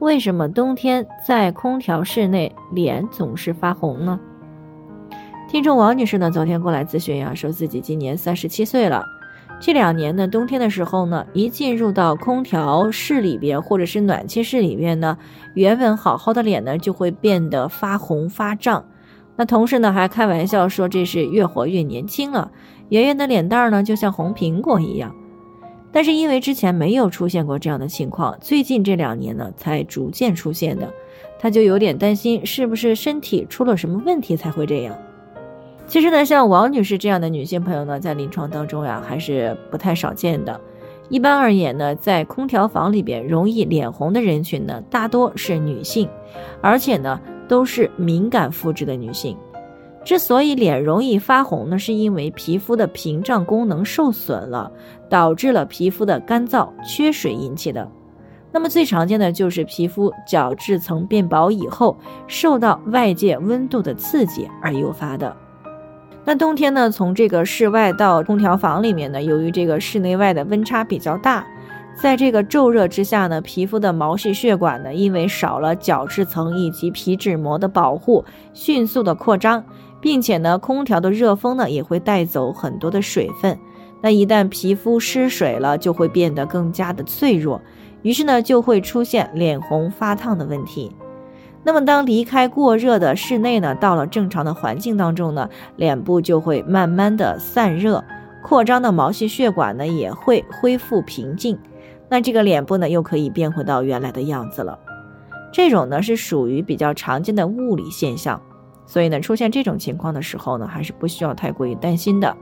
为什么冬天在空调室内脸总是发红呢？听众王女士呢，昨天过来咨询呀，说自己今年三十七岁了，这两年呢，冬天的时候呢，一进入到空调室里边或者是暖气室里边呢，原本好好的脸呢就会变得发红发胀。那同事呢还开玩笑说这是越活越年轻了，圆圆的脸蛋呢就像红苹果一样。但是因为之前没有出现过这样的情况，最近这两年呢才逐渐出现的，他就有点担心是不是身体出了什么问题才会这样。其实呢，像王女士这样的女性朋友呢，在临床当中呀还是不太少见的。一般而言呢，在空调房里边容易脸红的人群呢，大多是女性，而且呢都是敏感肤质的女性。之所以脸容易发红呢，是因为皮肤的屏障功能受损了，导致了皮肤的干燥、缺水引起的。那么最常见的就是皮肤角质层变薄以后，受到外界温度的刺激而诱发的。那冬天呢，从这个室外到空调房里面呢，由于这个室内外的温差比较大，在这个骤热之下呢，皮肤的毛细血管呢，因为少了角质层以及皮脂膜的保护，迅速的扩张。并且呢，空调的热风呢也会带走很多的水分，那一旦皮肤失水了，就会变得更加的脆弱，于是呢就会出现脸红发烫的问题。那么当离开过热的室内呢，到了正常的环境当中呢，脸部就会慢慢的散热，扩张的毛细血管呢也会恢复平静，那这个脸部呢又可以变回到原来的样子了。这种呢是属于比较常见的物理现象。所以呢，出现这种情况的时候呢，还是不需要太过于担心的。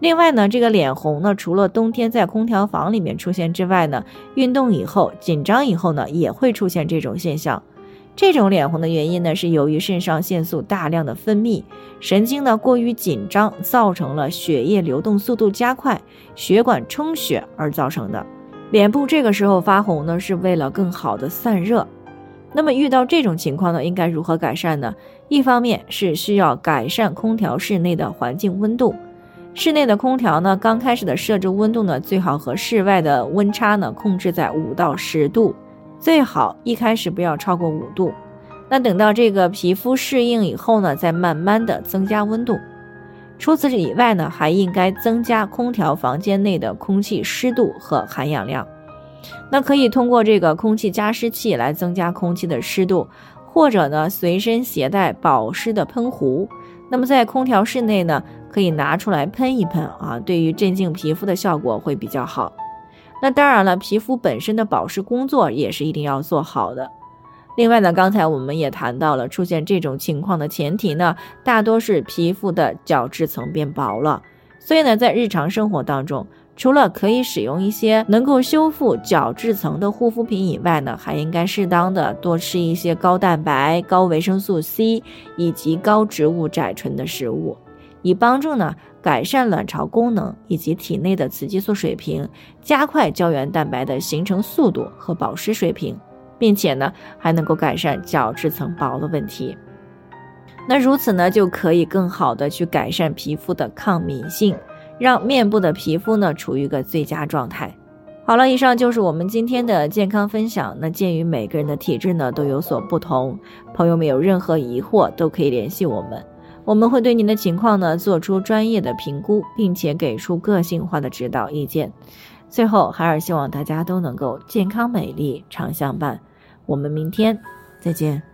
另外呢，这个脸红呢，除了冬天在空调房里面出现之外呢，运动以后、紧张以后呢，也会出现这种现象。这种脸红的原因呢，是由于肾上腺素大量的分泌，神经呢过于紧张，造成了血液流动速度加快，血管充血而造成的。脸部这个时候发红呢，是为了更好的散热。那么遇到这种情况呢，应该如何改善呢？一方面是需要改善空调室内的环境温度，室内的空调呢，刚开始的设置温度呢，最好和室外的温差呢控制在五到十度，最好一开始不要超过五度。那等到这个皮肤适应以后呢，再慢慢的增加温度。除此以外呢，还应该增加空调房间内的空气湿度和含氧量。那可以通过这个空气加湿器来增加空气的湿度，或者呢随身携带保湿的喷壶。那么在空调室内呢，可以拿出来喷一喷啊，对于镇静皮肤的效果会比较好。那当然了，皮肤本身的保湿工作也是一定要做好的。另外呢，刚才我们也谈到了，出现这种情况的前提呢，大多是皮肤的角质层变薄了。所以呢，在日常生活当中，除了可以使用一些能够修复角质层的护肤品以外呢，还应该适当的多吃一些高蛋白、高维生素 C 以及高植物甾醇的食物，以帮助呢改善卵巢功能以及体内的雌激素水平，加快胶原蛋白的形成速度和保湿水平，并且呢还能够改善角质层薄的问题。那如此呢就可以更好的去改善皮肤的抗敏性。让面部的皮肤呢处于一个最佳状态。好了，以上就是我们今天的健康分享。那鉴于每个人的体质呢都有所不同，朋友们有任何疑惑都可以联系我们，我们会对您的情况呢做出专业的评估，并且给出个性化的指导意见。最后，海尔希望大家都能够健康美丽常相伴。我们明天再见。